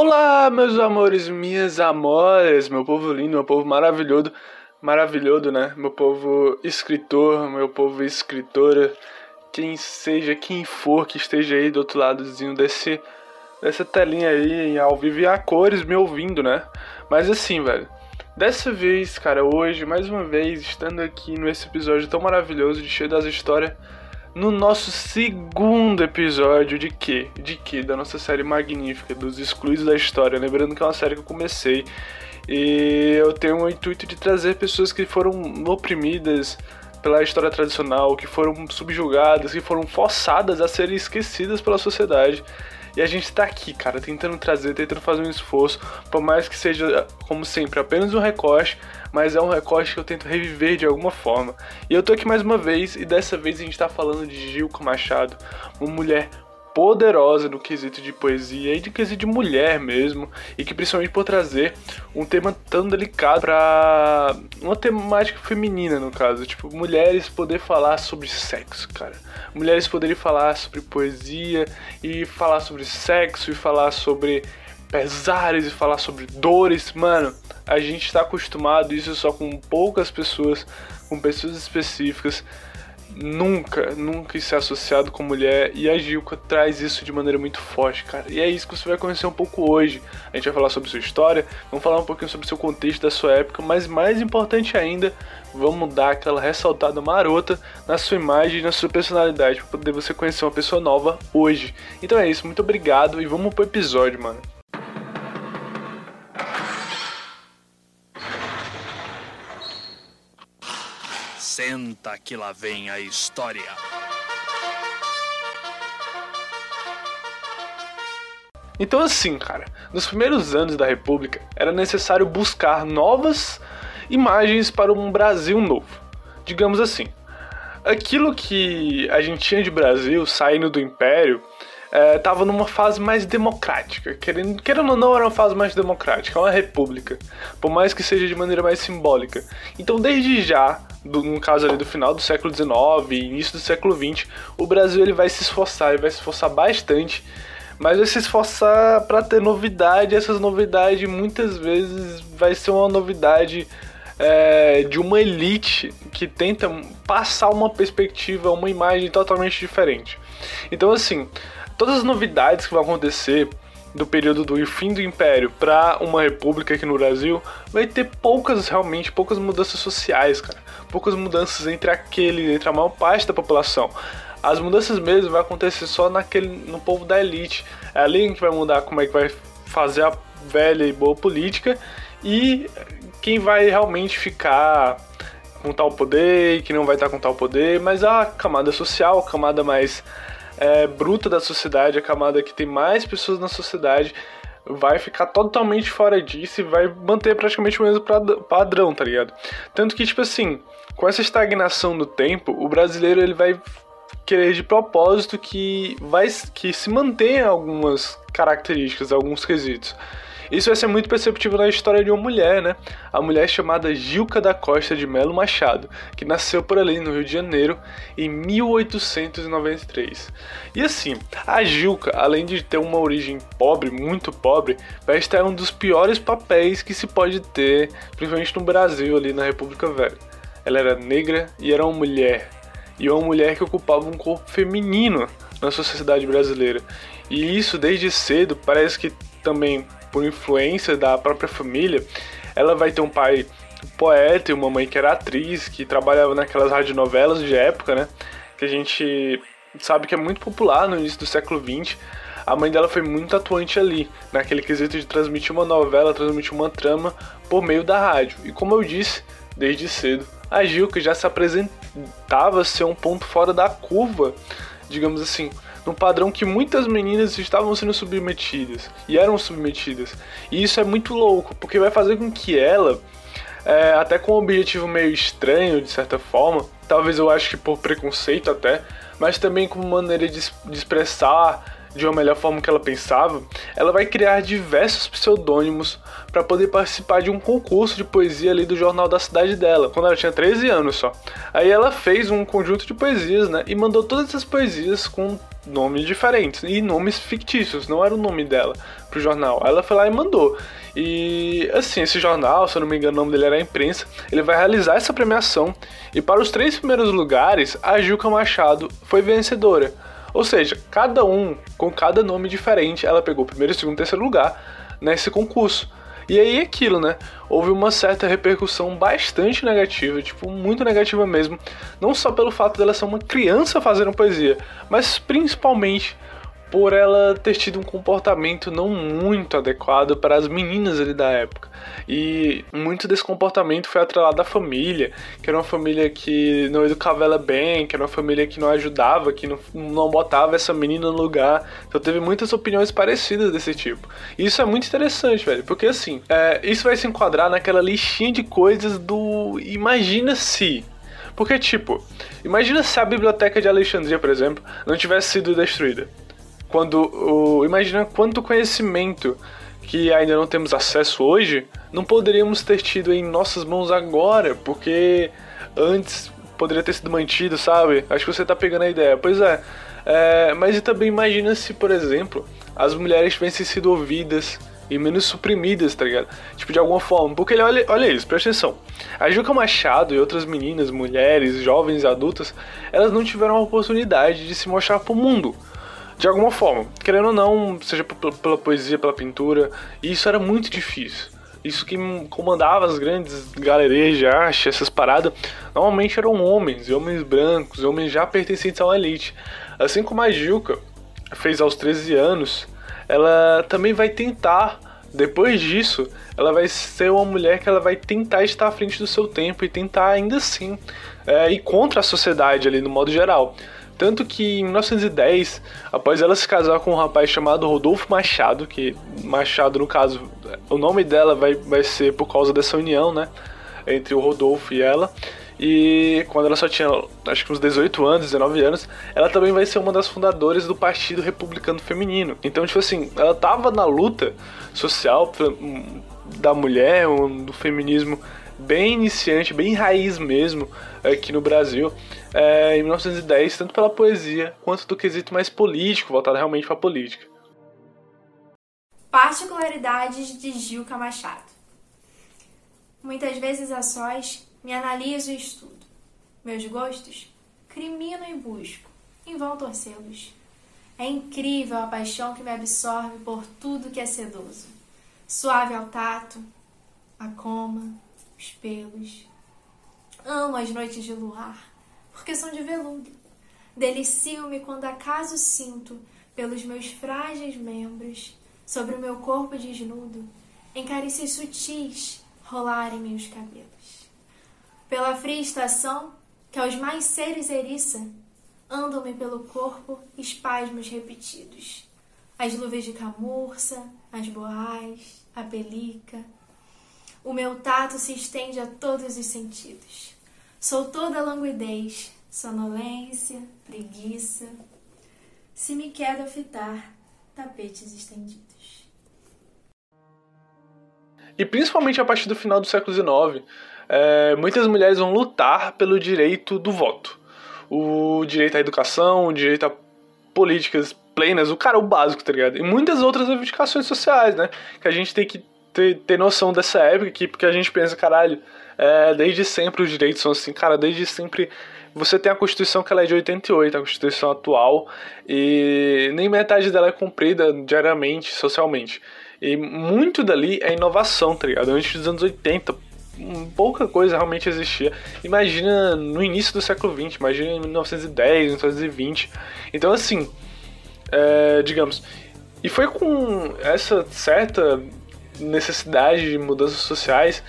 Olá, meus amores, minhas amores, meu povo lindo, meu povo maravilhoso, maravilhoso, né? Meu povo escritor, meu povo escritora, quem seja, quem for que esteja aí do outro ladozinho desse, dessa telinha aí, ao vivo e a cores, me ouvindo, né? Mas assim, velho, dessa vez, cara, hoje, mais uma vez, estando aqui nesse episódio tão maravilhoso de cheio das histórias no nosso segundo episódio de quê? De quê? Da nossa série magnífica, dos Excluídos da História. Lembrando que é uma série que eu comecei e eu tenho o intuito de trazer pessoas que foram oprimidas pela história tradicional, que foram subjugadas, que foram forçadas a serem esquecidas pela sociedade e a gente tá aqui, cara, tentando trazer, tentando fazer um esforço, por mais que seja, como sempre, apenas um recorte, mas é um recorte que eu tento reviver de alguma forma. E eu tô aqui mais uma vez, e dessa vez a gente tá falando de Gilco Machado, uma mulher poderosa no quesito de poesia e de quesito de mulher mesmo, e que principalmente por trazer um tema tão delicado para uma temática feminina no caso, tipo mulheres poder falar sobre sexo, cara. Mulheres poderem falar sobre poesia e falar sobre sexo e falar sobre pesares e falar sobre dores, mano. A gente está acostumado isso só com poucas pessoas, com pessoas específicas nunca, nunca ser associado com mulher. E a Gilca traz isso de maneira muito forte, cara. E é isso que você vai conhecer um pouco hoje. A gente vai falar sobre sua história, vamos falar um pouquinho sobre seu contexto da sua época, mas mais importante ainda, vamos dar aquela ressaltada marota na sua imagem e na sua personalidade para poder você conhecer uma pessoa nova hoje. Então é isso, muito obrigado e vamos pro episódio, mano. Senta que lá vem a história. Então, assim, cara, nos primeiros anos da República era necessário buscar novas imagens para um Brasil novo. Digamos assim, aquilo que a gente tinha de Brasil saindo do Império estava é, numa fase mais democrática. Querendo, querendo ou não, era uma fase mais democrática, é uma república, por mais que seja de maneira mais simbólica. Então, desde já, do, no caso ali do final do século XIX e início do século XX, o Brasil ele vai se esforçar, ele vai se esforçar bastante, mas vai se esforçar para ter novidade. Essas novidades muitas vezes vai ser uma novidade é, de uma elite que tenta passar uma perspectiva, uma imagem totalmente diferente. Então, assim, todas as novidades que vão acontecer do período do fim do Império para uma república aqui no Brasil, vai ter poucas, realmente, poucas mudanças sociais, cara. Poucas mudanças entre aquele, entre a maior parte da população. As mudanças mesmo vai acontecer só naquele, no povo da elite. É ali que vai mudar como é que vai fazer a velha e boa política e quem vai realmente ficar com tal poder e quem não vai estar com tal poder, mas a camada social, a camada mais é, bruta da sociedade, a camada que tem mais pessoas na sociedade, vai ficar totalmente fora disso e vai manter praticamente o mesmo padrão, tá ligado? Tanto que, tipo assim, com essa estagnação do tempo, o brasileiro ele vai querer de propósito que vai que se mantenha algumas características, alguns quesitos. Isso vai ser muito perceptível na história de uma mulher, né? A mulher chamada Gilca da Costa de Melo Machado, que nasceu por ali no Rio de Janeiro em 1893. E assim, a Gilca, além de ter uma origem pobre, muito pobre, vai estar em um dos piores papéis que se pode ter, principalmente no Brasil, ali na República Velha. Ela era negra e era uma mulher. E uma mulher que ocupava um corpo feminino na sociedade brasileira. E isso desde cedo parece que também por influência da própria família, ela vai ter um pai poeta e uma mãe que era atriz, que trabalhava naquelas radionovelas de época, né? Que a gente sabe que é muito popular no início do século XX. A mãe dela foi muito atuante ali, naquele quesito de transmitir uma novela, transmitir uma trama por meio da rádio. E como eu disse desde cedo, a Gilca já se apresentava ser um ponto fora da curva, digamos assim, num padrão que muitas meninas estavam sendo submetidas e eram submetidas. E isso é muito louco, porque vai fazer com que ela, é, até com um objetivo meio estranho de certa forma, talvez eu acho que por preconceito até, mas também como maneira de, de expressar, de uma melhor forma que ela pensava, ela vai criar diversos pseudônimos para poder participar de um concurso de poesia ali do jornal da cidade dela, quando ela tinha 13 anos só. Aí ela fez um conjunto de poesias, né, e mandou todas essas poesias com nomes diferentes e nomes fictícios, não era o nome dela pro jornal. Ela foi lá e mandou. E assim, esse jornal, se eu não me engano, o nome dele era a Imprensa, ele vai realizar essa premiação e para os três primeiros lugares, a Juca Machado foi vencedora. Ou seja, cada um com cada nome diferente, ela pegou primeiro, segundo terceiro lugar nesse concurso. E aí aquilo, né? Houve uma certa repercussão bastante negativa, tipo, muito negativa mesmo. Não só pelo fato dela ser uma criança fazendo poesia, mas principalmente por ela ter tido um comportamento não muito adequado para as meninas ali da época. E muito desse comportamento foi atrelado à família, que era uma família que não educava ela bem, que era uma família que não ajudava, que não, não botava essa menina no lugar. Então teve muitas opiniões parecidas desse tipo. E isso é muito interessante, velho, porque assim, é, isso vai se enquadrar naquela listinha de coisas do imagina se. Porque, tipo, imagina se a biblioteca de Alexandria, por exemplo, não tivesse sido destruída quando o, imagina quanto conhecimento que ainda não temos acesso hoje, não poderíamos ter tido em nossas mãos agora, porque antes poderia ter sido mantido, sabe? Acho que você tá pegando a ideia. Pois é, é mas e também imagina se, por exemplo, as mulheres tivessem sido ouvidas e menos suprimidas, tá ligado? Tipo, de alguma forma. Porque olha, olha isso, presta atenção. A Juca Machado e outras meninas, mulheres, jovens e adultas, elas não tiveram a oportunidade de se mostrar pro mundo de alguma forma, querendo ou não, seja pela poesia, pela pintura, e isso era muito difícil. Isso que comandava as grandes galerias de arte, essas paradas, normalmente eram homens, e homens brancos, e homens já pertencentes a uma elite. Assim como a Gilca fez aos 13 anos, ela também vai tentar, depois disso, ela vai ser uma mulher que ela vai tentar estar à frente do seu tempo e tentar ainda assim é, ir contra a sociedade ali no modo geral. Tanto que em 1910, após ela se casar com um rapaz chamado Rodolfo Machado, que Machado, no caso, o nome dela vai, vai ser por causa dessa união, né? Entre o Rodolfo e ela. E quando ela só tinha, acho que uns 18 anos, 19 anos, ela também vai ser uma das fundadoras do Partido Republicano Feminino. Então, tipo assim, ela tava na luta social da mulher, do feminismo bem iniciante, bem raiz mesmo aqui no Brasil, é, em 1910, tanto pela poesia quanto do quesito mais político, voltado realmente para a política. Particularidades de Gilca Machado. Muitas vezes a sós me analiso e estudo. Meus gostos crimino e busco, em vão torcê-los. É incrível a paixão que me absorve por tudo que é sedoso. Suave ao tato, a coma, os pelos. Amo as noites de luar, porque são de veludo. Delicio-me quando acaso sinto, pelos meus frágeis membros, sobre o meu corpo desnudo, em carícias sutis rolarem-me os cabelos. Pela fria estação, que aos mais seres eriça, andam-me pelo corpo espasmos repetidos. As luvas de camurça, as boais, a pelica, o meu tato se estende a todos os sentidos. Sou toda languidez, sonolência, preguiça. Se me quero fitar, tapetes estendidos. E principalmente a partir do final do século XIX, é, muitas mulheres vão lutar pelo direito do voto. O direito à educação, o direito a políticas plenas, o cara, o básico, tá ligado? E muitas outras reivindicações sociais, né? Que a gente tem que ter, ter noção dessa época aqui, porque a gente pensa, caralho, é, desde sempre os direitos são assim, cara, desde sempre você tem a Constituição que ela é de 88, a Constituição atual, e nem metade dela é cumprida diariamente, socialmente. E muito dali é inovação, tá ligado? Antes dos anos 80, pouca coisa realmente existia. Imagina no início do século 20, imagina em 1910, 1920. Então, assim, é, digamos. E foi com essa certa necessidade de mudanças sociais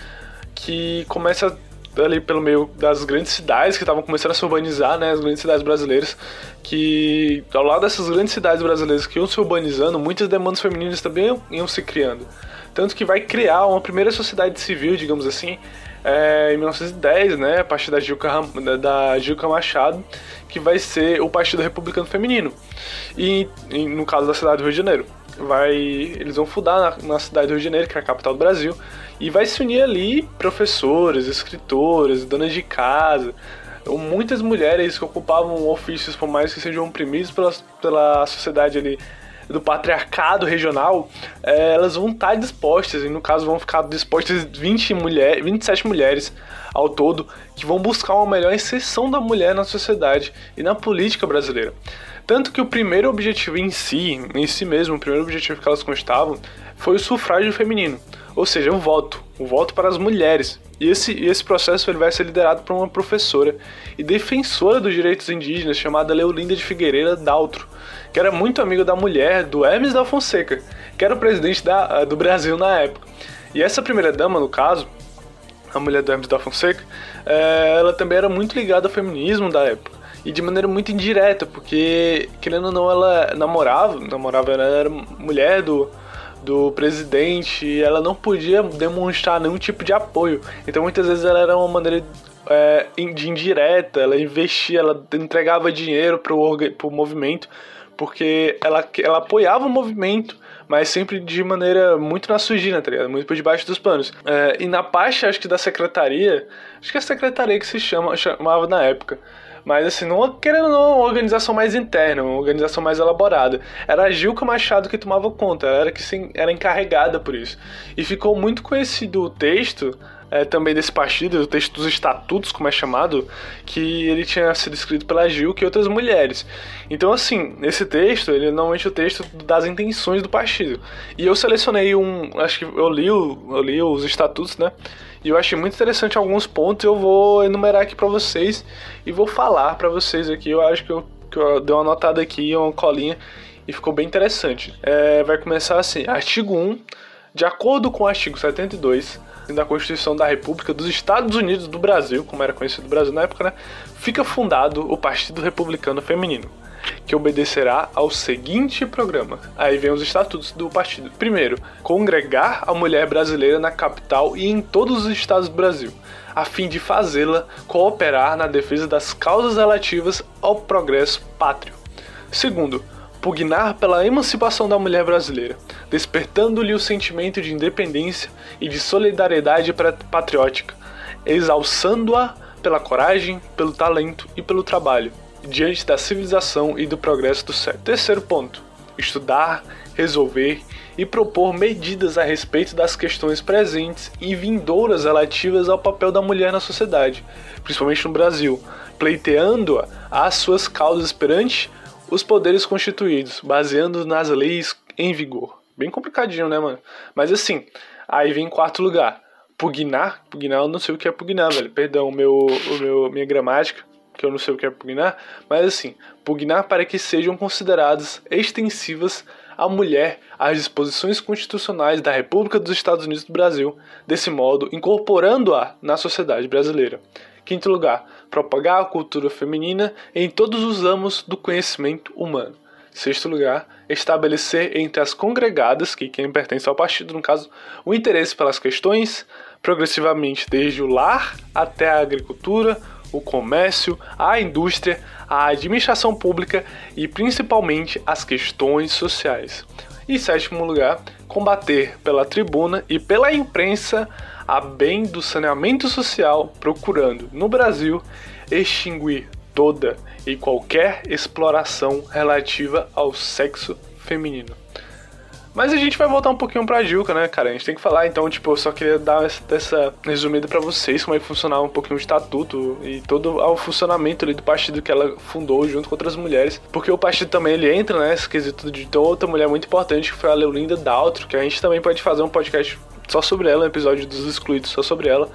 que começa ali pelo meio das grandes cidades que estavam começando a se urbanizar, né, as grandes cidades brasileiras, que ao lado dessas grandes cidades brasileiras que iam se urbanizando, muitas demandas femininas também iam se criando. tanto que vai criar uma primeira sociedade civil, digamos assim, é, em 1910, né, a partir da Gilca, da Gilca Machado, que vai ser o Partido Republicano Feminino, e, e no caso da cidade do Rio de Janeiro. Vai, eles vão fundar na, na cidade do Rio de Janeiro, que é a capital do Brasil, e vai se unir ali professores, escritores, donas de casa, muitas mulheres que ocupavam ofícios, por mais que sejam oprimidos pela, pela sociedade ali do patriarcado regional, é, elas vão estar dispostas, e no caso vão ficar dispostas 20 mulher, 27 mulheres ao todo, que vão buscar uma melhor inserção da mulher na sociedade e na política brasileira. Tanto que o primeiro objetivo em si, em si mesmo, o primeiro objetivo que elas constavam, foi o sufrágio feminino, ou seja, o voto, o voto para as mulheres. E esse, esse processo ele vai ser liderado por uma professora e defensora dos direitos indígenas chamada Leolinda de Figueiredo Daltro, que era muito amiga da mulher do Hermes da Fonseca, que era o presidente da, do Brasil na época. E essa primeira dama, no caso, a mulher do Hermes da Fonseca, é, ela também era muito ligada ao feminismo da época. E de maneira muito indireta, porque, querendo ou não, ela namorava, namorava, ela era mulher do, do presidente e ela não podia demonstrar nenhum tipo de apoio. Então muitas vezes ela era uma maneira é, de indireta, ela investia, ela entregava dinheiro para o movimento porque ela, ela apoiava o movimento, mas sempre de maneira muito na surdina, tá ligado? Muito por debaixo dos panos. É, e na parte, acho que da secretaria, acho que é a secretaria que se chama, chamava na época. Mas assim, não querendo não, uma organização mais interna, uma organização mais elaborada. Era a Gilca Machado que tomava conta, ela era que era encarregada por isso. E ficou muito conhecido o texto é, também desse partido, o texto dos estatutos, como é chamado, que ele tinha sido escrito pela Gil e outras mulheres. Então, assim, esse texto, ele é normalmente o texto das intenções do partido. E eu selecionei um, acho que eu li, eu li os estatutos, né? E eu achei muito interessante alguns pontos, eu vou enumerar aqui para vocês e vou falar para vocês aqui. Eu acho que eu, que eu dei uma notada aqui, uma colinha, e ficou bem interessante. É, vai começar assim: artigo 1. De acordo com o artigo 72, da Constituição da República dos Estados Unidos do Brasil, como era conhecido o Brasil na época, né, fica fundado o Partido Republicano Feminino, que obedecerá ao seguinte programa. Aí vem os estatutos do partido. Primeiro, congregar a mulher brasileira na capital e em todos os estados do Brasil, a fim de fazê-la cooperar na defesa das causas relativas ao progresso pátrio. Segundo, pugnar pela emancipação da mulher brasileira, despertando-lhe o sentimento de independência e de solidariedade patriótica, exalçando-a pela coragem, pelo talento e pelo trabalho, diante da civilização e do progresso do século. Terceiro ponto: estudar, resolver e propor medidas a respeito das questões presentes e vindouras relativas ao papel da mulher na sociedade, principalmente no Brasil, pleiteando-a às suas causas perante os poderes constituídos, baseando nas leis em vigor. Bem complicadinho, né, mano? Mas assim, aí vem em quarto lugar. Pugnar, pugnar eu não sei o que é pugnar, velho. Perdão, meu, o meu, minha gramática, que eu não sei o que é pugnar. Mas assim, pugnar para que sejam consideradas extensivas à mulher as disposições constitucionais da República dos Estados Unidos do Brasil, desse modo incorporando-a na sociedade brasileira. Quinto lugar, propagar a cultura feminina em todos os ramos do conhecimento humano. Sexto lugar, estabelecer entre as congregadas, que quem pertence ao partido, no caso, o interesse pelas questões, progressivamente desde o lar até a agricultura, o comércio, a indústria, a administração pública e principalmente as questões sociais. E sétimo lugar, combater pela tribuna e pela imprensa a bem do saneamento social, procurando, no Brasil, extinguir toda e qualquer exploração relativa ao sexo feminino. Mas a gente vai voltar um pouquinho pra Gilca, né, cara? A gente tem que falar, então, tipo, eu só queria dar essa, essa resumida para vocês, como é que funcionava um pouquinho o estatuto e todo o funcionamento ali do partido que ela fundou junto com outras mulheres. Porque o partido também, ele entra, né, esse quesito de outra mulher muito importante, que foi a Leolinda Daltro, que a gente também pode fazer um podcast só sobre ela, um episódio dos excluídos só sobre ela,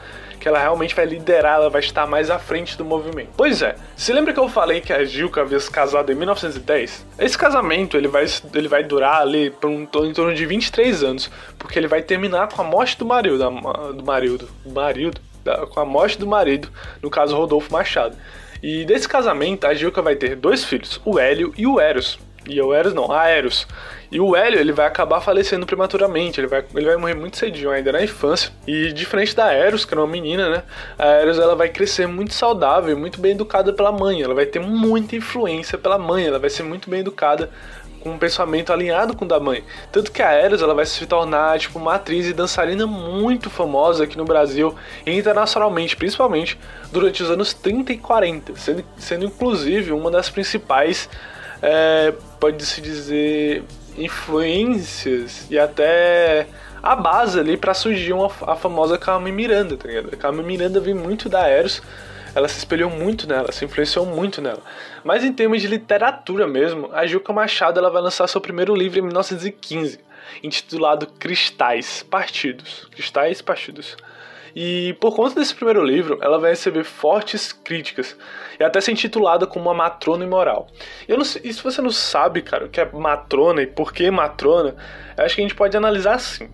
que ela realmente vai liderar, ela vai estar mais à frente do movimento. Pois é, se lembra que eu falei que a Gilca havia se casado em 1910? Esse casamento ele vai, ele vai durar ali por um, em torno de 23 anos, porque ele vai terminar com a morte do marido, do marido, do marido, da, com a morte do marido, no caso Rodolfo Machado. E desse casamento, a Gilca vai ter dois filhos, o Hélio e o Eros. E o Eros não, a Eros. E o Hélio, ele vai acabar falecendo prematuramente, ele vai, ele vai morrer muito cedinho, ainda na infância. E diferente da Eros, que era uma menina, né? A Eros, ela vai crescer muito saudável, muito bem educada pela mãe. Ela vai ter muita influência pela mãe, ela vai ser muito bem educada com um pensamento alinhado com o da mãe. Tanto que a Eros ela vai se tornar tipo uma atriz e dançarina muito famosa aqui no Brasil e internacionalmente, principalmente durante os anos 30 e 40, sendo, sendo inclusive uma das principais, é, pode-se dizer, influências e até a base ali para surgir uma, a famosa Carmen Miranda, tá ligado? A Carmen Miranda vem muito da Eros ela se espelhou muito nela, se influenciou muito nela. Mas em termos de literatura mesmo, a Juca Machado ela vai lançar seu primeiro livro em 1915, intitulado Cristais Partidos. Cristais Partidos. E por conta desse primeiro livro, ela vai receber fortes críticas e até ser intitulada como uma matrona imoral. Eu não sei, e se você não sabe, cara, o que é matrona e por que matrona, acho que a gente pode analisar assim.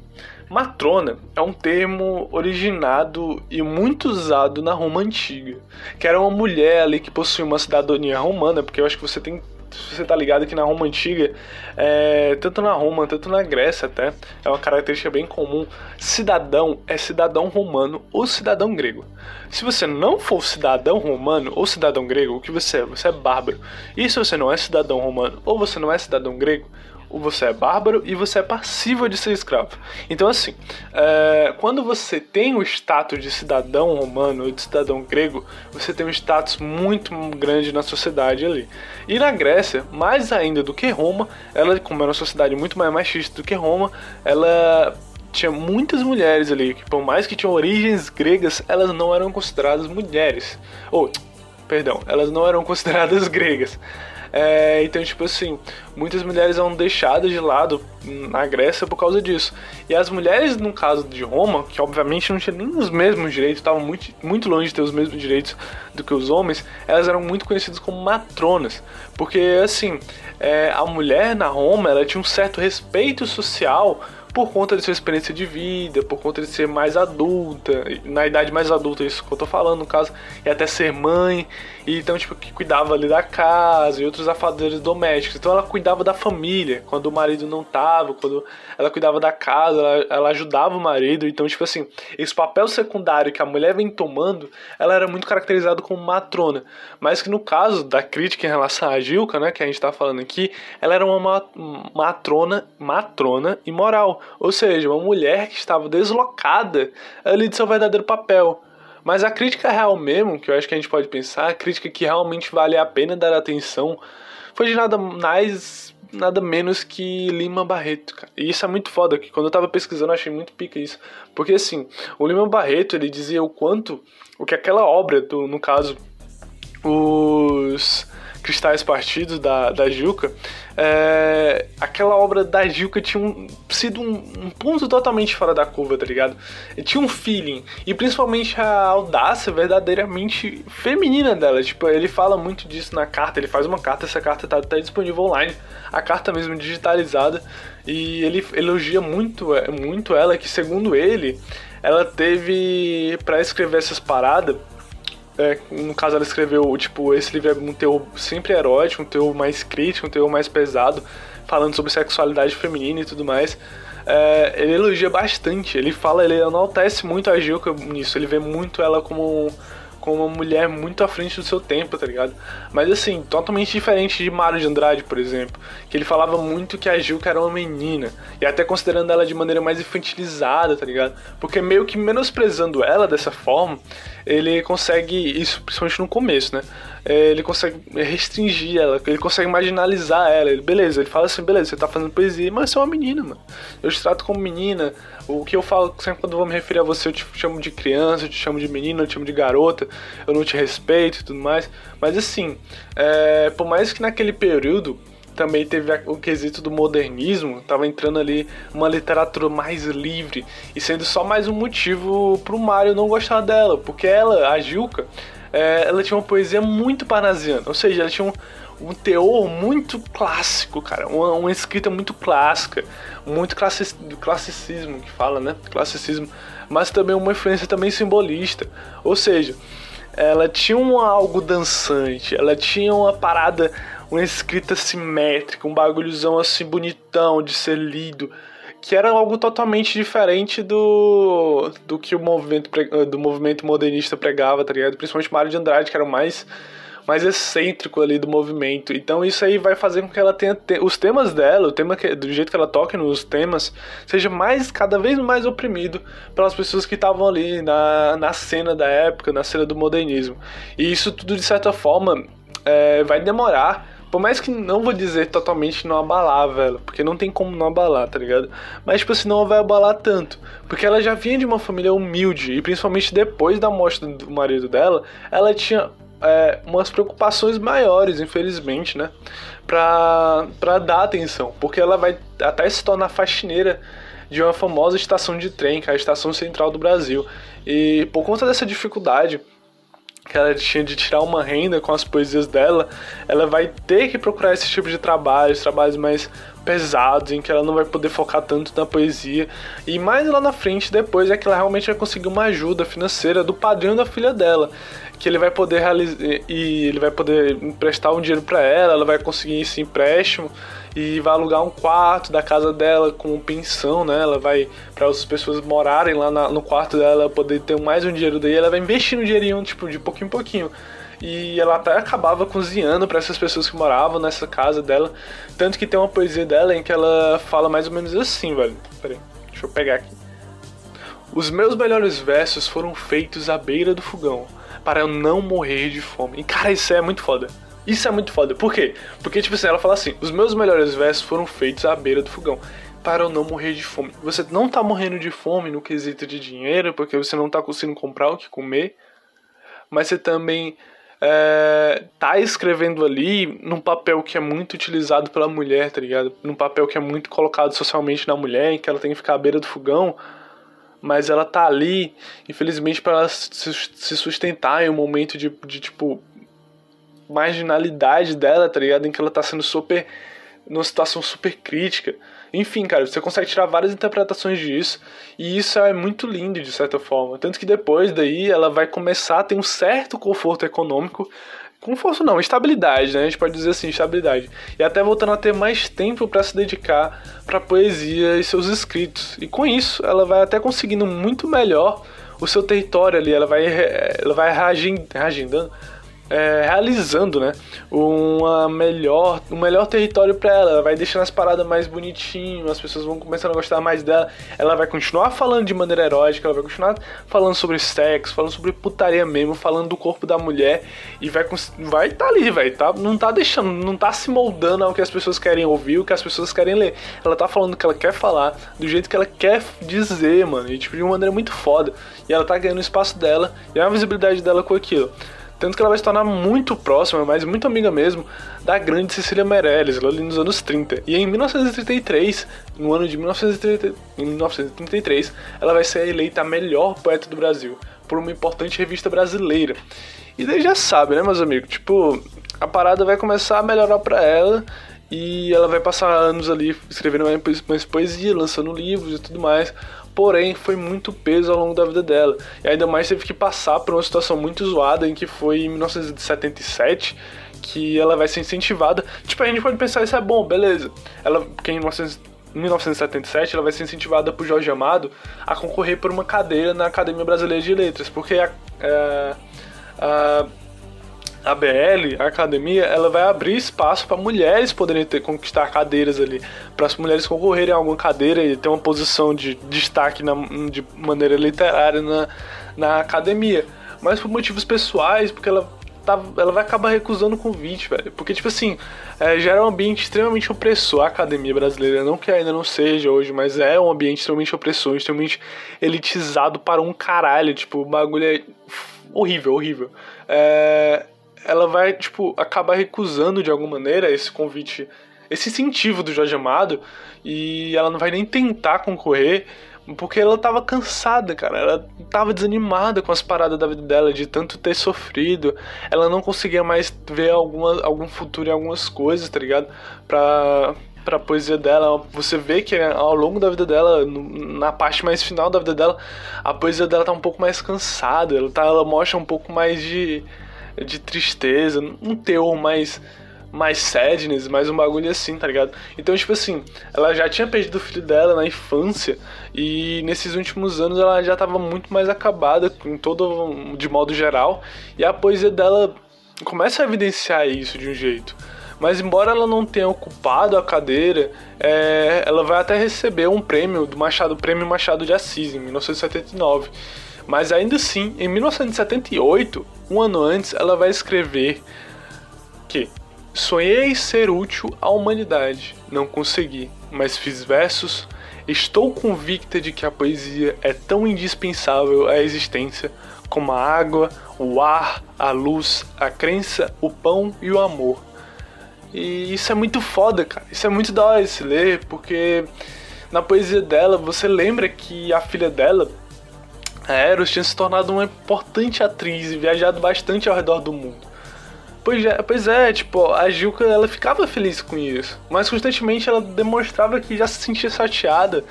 Matrona é um termo originado e muito usado na Roma antiga, que era uma mulher ali que possuía uma cidadania romana, porque eu acho que você tem você tá ligado que na Roma antiga, é, tanto na Roma, tanto na Grécia até, é uma característica bem comum. Cidadão é cidadão romano ou cidadão grego. Se você não for cidadão romano ou cidadão grego, o que você é? Você é bárbaro. E se você não é cidadão romano ou você não é cidadão grego, você é bárbaro e você é passível de ser escravo. Então, assim, é, quando você tem o status de cidadão romano ou de cidadão grego, você tem um status muito grande na sociedade ali. E na Grécia, mais ainda do que Roma, ela, como era uma sociedade muito mais machista do que Roma, ela tinha muitas mulheres ali, que por mais que tinham origens gregas, elas não eram consideradas mulheres. Ou, perdão, elas não eram consideradas gregas. É, então, tipo assim, muitas mulheres eram deixadas de lado na Grécia por causa disso. E as mulheres, no caso de Roma, que obviamente não tinham nem os mesmos direitos, estavam muito, muito longe de ter os mesmos direitos do que os homens, elas eram muito conhecidas como matronas. Porque, assim, é, a mulher na Roma, ela tinha um certo respeito social por conta de sua experiência de vida, por conta de ser mais adulta, na idade mais adulta, isso que eu tô falando, no caso, e até ser mãe, e então, tipo, que cuidava ali da casa e outros afazeres domésticos. Então ela cuidava da família, quando o marido não tava, quando ela cuidava da casa, ela, ela ajudava o marido. Então, tipo assim, esse papel secundário que a mulher vem tomando, ela era muito caracterizada como matrona. Mas que no caso da crítica em relação à Gilca, né, que a gente tá falando aqui, ela era uma matrona, matrona imoral. Ou seja, uma mulher que estava deslocada ali de seu verdadeiro papel. Mas a crítica real mesmo, que eu acho que a gente pode pensar, a crítica que realmente vale a pena dar atenção, foi de nada mais, nada menos que Lima Barreto, cara. E isso é muito foda, que quando eu tava pesquisando eu achei muito pica isso. Porque assim, o Lima Barreto, ele dizia o quanto, o que aquela obra, do, no caso, os Cristais Partidos da, da Gilca, é, aquela obra da Gilca tinha um, sido um, um, ponto totalmente fora da curva, tá ligado? Tinha um feeling, e principalmente a audácia verdadeiramente feminina dela. Tipo, ele fala muito disso na carta, ele faz uma carta, essa carta tá, tá disponível online, a carta mesmo digitalizada, e ele elogia muito, é, muito ela, que segundo ele, ela teve para escrever essas paradas é, no caso, ela escreveu, tipo, esse livro é um teor sempre erótico, um mais crítico, um mais pesado, falando sobre sexualidade feminina e tudo mais. É, ele elogia bastante, ele fala, ele enaltece muito a Gilca nisso, ele vê muito ela como com uma mulher muito à frente do seu tempo, tá ligado? Mas assim, totalmente diferente de Mário de Andrade, por exemplo, que ele falava muito que a Gilca era uma menina, e até considerando ela de maneira mais infantilizada, tá ligado? Porque meio que menosprezando ela dessa forma, ele consegue, isso principalmente no começo, né? É, ele consegue restringir ela, ele consegue marginalizar ela. Ele, beleza, ele fala assim, beleza, você tá fazendo poesia, mas você é uma menina, mano. Eu te trato como menina, o que eu falo sempre quando vou me referir a você, eu te chamo de criança, eu te chamo de menina, eu te chamo de garota, eu não te respeito e tudo mais. Mas assim, é, por mais que naquele período também teve o quesito do modernismo, tava entrando ali uma literatura mais livre e sendo só mais um motivo pro Mario não gostar dela, porque ela, a Gilca, é, ela tinha uma poesia muito parnasiana, ou seja, ela tinha um, um teor muito clássico, cara, uma, uma escrita muito clássica, muito classi classicismo que fala, né? Classicismo, mas também uma influência também simbolista. Ou seja, ela tinha um algo dançante, ela tinha uma parada uma escrita simétrica, um bagulhozão assim bonitão de ser lido, que era algo totalmente diferente do, do que o movimento, do movimento modernista pregava, tá ligado? Principalmente Mário de Andrade, que era o mais mais excêntrico ali do movimento. Então isso aí vai fazer com que ela tenha te os temas dela, o tema que, do jeito que ela toca nos temas, seja mais cada vez mais oprimido pelas pessoas que estavam ali na, na cena da época, na cena do modernismo. E isso tudo de certa forma é, vai demorar por mais que não vou dizer totalmente não abalar, velho. Porque não tem como não abalar, tá ligado? Mas, tipo assim, não vai abalar tanto. Porque ela já vinha de uma família humilde. E principalmente depois da morte do marido dela, ela tinha é, umas preocupações maiores, infelizmente, né? Pra, pra dar atenção. Porque ela vai até se tornar faxineira de uma famosa estação de trem, que é a Estação Central do Brasil. E por conta dessa dificuldade que ela tinha de tirar uma renda com as poesias dela, ela vai ter que procurar esse tipo de trabalhos, trabalhos mais pesados, em que ela não vai poder focar tanto na poesia. E mais lá na frente, depois, é que ela realmente vai conseguir uma ajuda financeira do padrinho da filha dela que ele vai poder realizar e ele vai poder emprestar um dinheiro para ela, ela vai conseguir esse empréstimo e vai alugar um quarto da casa dela com pensão, né? Ela vai para as pessoas morarem lá na, no quarto dela, poder ter mais um dinheiro daí, ela vai investir no dinheirinho tipo de pouquinho em pouquinho. E ela até acabava cozinhando para essas pessoas que moravam nessa casa dela, tanto que tem uma poesia dela em que ela fala mais ou menos assim, velho. Peraí, deixa eu pegar aqui. Os meus melhores versos foram feitos à beira do fogão para eu não morrer de fome. E cara, isso é muito foda. Isso é muito foda. Por quê? Porque, tipo assim, ela fala assim: os meus melhores versos foram feitos à beira do fogão. Para eu não morrer de fome. Você não tá morrendo de fome no quesito de dinheiro, porque você não tá conseguindo comprar o que comer. Mas você também é, tá escrevendo ali num papel que é muito utilizado pela mulher, tá ligado? Num papel que é muito colocado socialmente na mulher, em que ela tem que ficar à beira do fogão mas ela tá ali, infelizmente, para se sustentar em um momento de, de, tipo, marginalidade dela, tá ligado? Em que ela tá sendo super. numa situação super crítica. Enfim, cara, você consegue tirar várias interpretações disso, e isso é muito lindo de certa forma. Tanto que depois daí ela vai começar a ter um certo conforto econômico Conforto não, estabilidade, né? A gente pode dizer assim, estabilidade. E até voltando a ter mais tempo para se dedicar para poesia e seus escritos. E com isso, ela vai até conseguindo muito melhor o seu território ali, ela vai ela vai reagendando, é, realizando, né, uma melhor, um melhor território para ela. Ela vai deixando as paradas mais bonitinho, as pessoas vão começando a gostar mais dela. Ela vai continuar falando de maneira erótica, ela vai continuar falando sobre sexo, falando sobre putaria mesmo, falando do corpo da mulher e vai vai tá ali, vai tá, não tá deixando, não tá se moldando ao que as pessoas querem ouvir, o que as pessoas querem ler. Ela tá falando o que ela quer falar, do jeito que ela quer dizer, mano, e tipo de uma maneira muito foda. E ela tá ganhando o espaço dela e a visibilidade dela com aquilo. Tanto que ela vai se tornar muito próxima, mas muito amiga mesmo, da grande Cecília Meirelles, lá ali nos anos 30. E em 1933, no ano de 1930, 1933, ela vai ser eleita a melhor poeta do Brasil, por uma importante revista brasileira. E daí já sabe, né, meus amigos? Tipo, a parada vai começar a melhorar para ela e ela vai passar anos ali escrevendo mais poesia, lançando livros e tudo mais porém foi muito peso ao longo da vida dela. E ainda mais teve que passar por uma situação muito zoada em que foi em 1977 que ela vai ser incentivada. Tipo, a gente pode pensar isso é bom, beleza. Ela, porque em 1977 ela vai ser incentivada por Jorge Amado a concorrer por uma cadeira na Academia Brasileira de Letras, porque a, a, a a BL, a academia, ela vai abrir espaço para mulheres poderem ter, conquistar cadeiras ali, para as mulheres concorrerem a alguma cadeira e ter uma posição de destaque na, de maneira literária na, na academia. Mas por motivos pessoais, porque ela tá, ela vai acabar recusando o convite, velho. Porque, tipo assim, é, já era um ambiente extremamente opressor a academia brasileira. Não que ainda não seja hoje, mas é um ambiente extremamente opressor, extremamente elitizado para um caralho. Tipo, o bagulho é horrível, horrível. É, ela vai, tipo, acabar recusando de alguma maneira esse convite, esse incentivo do Jorge Amado, e ela não vai nem tentar concorrer, porque ela tava cansada, cara. Ela tava desanimada com as paradas da vida dela, de tanto ter sofrido. Ela não conseguia mais ver alguma, algum futuro em algumas coisas, tá ligado? Pra, pra poesia dela. Você vê que ao longo da vida dela, na parte mais final da vida dela, a poesia dela tá um pouco mais cansada. Ela, tá, ela mostra um pouco mais de de tristeza, um teor mais mais sadness, mais um bagulho assim, tá ligado? Então, tipo assim, ela já tinha perdido o filho dela na infância e nesses últimos anos ela já tava muito mais acabada em todo de modo geral, e a poesia dela começa a evidenciar isso de um jeito. Mas embora ela não tenha ocupado a cadeira, é, ela vai até receber um prêmio do Machado, Prêmio Machado de Assis, em 1979. Mas ainda assim, em 1978, um ano antes, ela vai escrever que sonhei ser útil à humanidade, não consegui, mas fiz versos. Estou convicta de que a poesia é tão indispensável à existência como a água, o ar, a luz, a crença, o pão e o amor. E isso é muito foda, cara. Isso é muito da hora de se ler, porque na poesia dela você lembra que a filha dela, a Eros, tinha se tornado uma importante atriz e viajado bastante ao redor do mundo. Pois é, pois é, tipo, a Gilca ela ficava feliz com isso, mas constantemente ela demonstrava que já se sentia chateada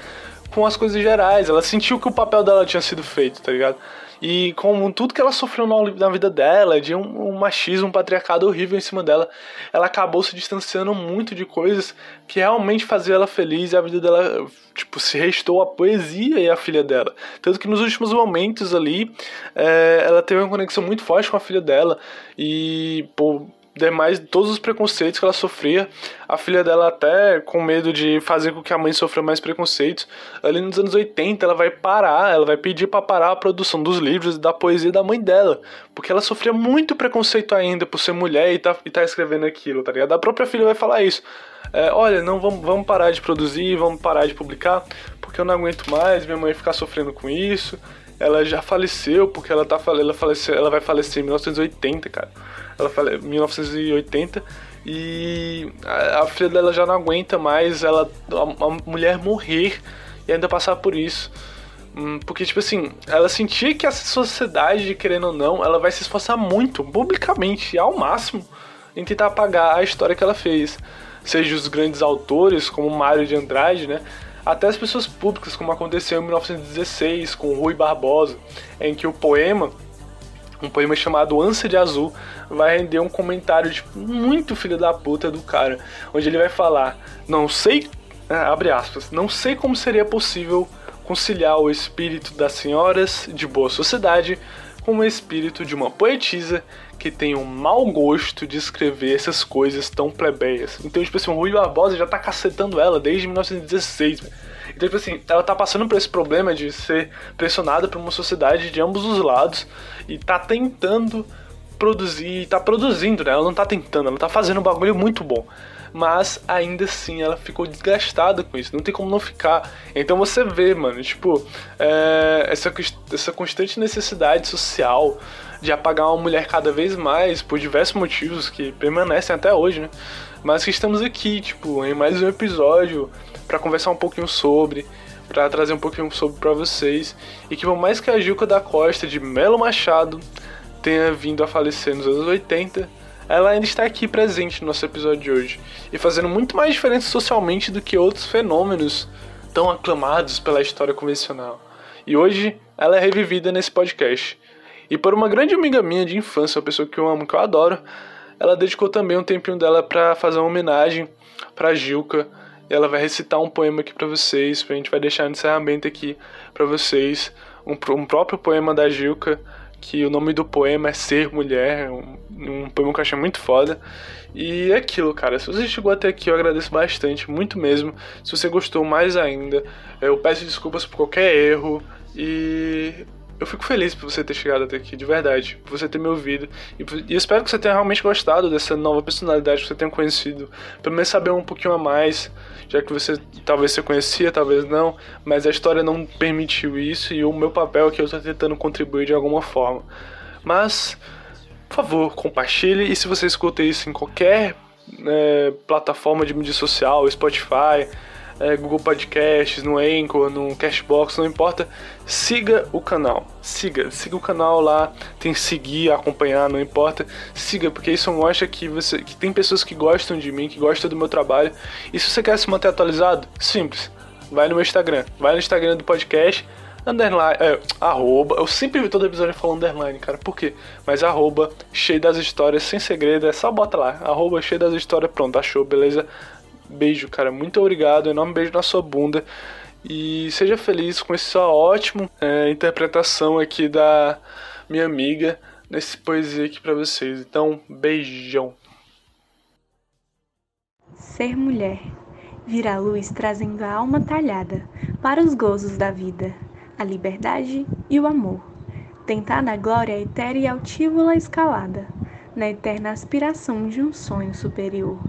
com as coisas gerais. Ela sentiu que o papel dela tinha sido feito, tá ligado? E com tudo que ela sofreu na vida dela, de um, um, machismo, um patriarcado horrível em cima dela, ela acabou se distanciando muito de coisas que realmente faziam ela feliz e a vida dela, tipo, se restou a poesia e a filha dela. Tanto que nos últimos momentos ali, é, ela teve uma conexão muito forte com a filha dela e, pô, demais todos os preconceitos que ela sofria. A filha dela até com medo de fazer com que a mãe sofra mais preconceitos. Ali nos anos 80 ela vai parar, ela vai pedir para parar a produção dos livros e da poesia da mãe dela, porque ela sofria muito preconceito ainda por ser mulher e tá, e tá escrevendo aquilo, tá ligado? A própria filha vai falar isso. É, olha, não vamos, vamos parar de produzir, vamos parar de publicar, porque eu não aguento mais minha mãe ficar sofrendo com isso. Ela já faleceu, porque ela tá ela faleceu, ela vai falecer em 1980, cara. Ela fale, 1980 e a, a, filha dela já não aguenta mais ela a, a mulher morrer e ainda passar por isso. Hum, porque, tipo assim, ela sentia que essa sociedade, querendo ou não, ela vai se esforçar muito, publicamente, ao máximo, em tentar apagar a história que ela fez. Seja os grandes autores, como Mário de Andrade, né? até as pessoas públicas, como aconteceu em 1916 com Rui Barbosa, em que o poema, um poema chamado Ânsia de Azul, vai render um comentário tipo, muito filho da puta do cara, onde ele vai falar: Não sei, é, abre aspas, não sei como seria possível conciliar o espírito das senhoras de boa sociedade com o espírito de uma poetisa que tem um mau gosto de escrever essas coisas tão plebeias. Então, tipo assim, o Rui Barbosa já tá cacetando ela desde 1916, Então, tipo assim, ela tá passando por esse problema de ser pressionada por uma sociedade de ambos os lados e tá tentando produzir, tá produzindo, né? Ela não tá tentando, ela tá fazendo um bagulho muito bom. Mas ainda assim ela ficou desgastada com isso, não tem como não ficar. Então você vê, mano, tipo, é, essa, essa constante necessidade social de apagar uma mulher cada vez mais por diversos motivos que permanecem até hoje, né? Mas que estamos aqui, tipo, em mais um episódio para conversar um pouquinho sobre, para trazer um pouquinho sobre para vocês e que por mais que a Gilca da Costa de Melo Machado tenha vindo a falecer nos anos 80, ela ainda está aqui presente no nosso episódio de hoje e fazendo muito mais diferença socialmente do que outros fenômenos tão aclamados pela história convencional. E hoje ela é revivida nesse podcast. E por uma grande amiga minha de infância, uma pessoa que eu amo, que eu adoro, ela dedicou também um tempinho dela para fazer uma homenagem para Gilca. E ela vai recitar um poema aqui para vocês, a gente vai deixar no encerramento aqui para vocês um, um, próprio poema da Gilca, que o nome do poema é Ser Mulher, um, um poema que eu achei muito foda. E é aquilo, cara. Se você chegou até aqui, eu agradeço bastante, muito mesmo. Se você gostou mais ainda, eu peço desculpas por qualquer erro. E eu fico feliz por você ter chegado até aqui, de verdade, por você ter me ouvido. E, e espero que você tenha realmente gostado dessa nova personalidade que você tenha conhecido. Pelo menos saber um pouquinho a mais, já que você talvez você conhecia, talvez não, mas a história não permitiu isso e o meu papel aqui eu estou tentando contribuir de alguma forma. Mas, por favor, compartilhe e se você escuta isso em qualquer é, plataforma de mídia social, Spotify, é, Google Podcasts, no Anchor, no Cashbox, não importa. Siga o canal. Siga, siga o canal lá. Tem seguir, acompanhar, não importa. Siga, porque isso mostra que você que tem pessoas que gostam de mim, que gostam do meu trabalho. E se você quer se manter atualizado, simples. Vai no meu Instagram. Vai no Instagram do podcast. underline, é, arroba, eu sempre vi todo episódio falando underline, cara, por quê? Mas arroba, cheio das histórias, sem segredo, é só bota lá, arroba, cheio das histórias, pronto, achou, beleza? Beijo, cara, muito obrigado, enorme beijo na sua bunda. E seja feliz com essa ótima é, interpretação aqui da minha amiga nesse poesia aqui para vocês. Então, beijão. Ser mulher, vir à luz trazendo a alma talhada para os gozos da vida, a liberdade e o amor. Tentar na glória etérea e altívola escalada, na eterna aspiração de um sonho superior.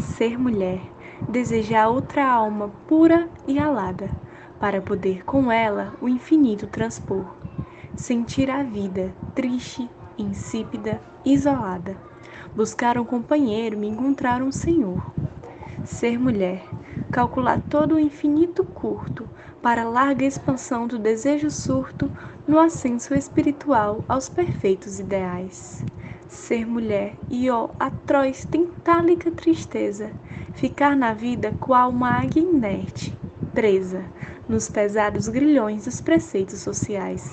Ser mulher, desejar outra alma pura e alada, para poder com ela o infinito transpor. Sentir a vida triste, insípida, isolada. Buscar um companheiro, me encontrar um senhor. Ser mulher, calcular todo o infinito curto para a larga expansão do desejo surto no ascenso espiritual aos perfeitos ideais. Ser mulher e ó atroz tentálica tristeza, ficar na vida qual uma águia inerte, presa nos pesados grilhões dos preceitos sociais.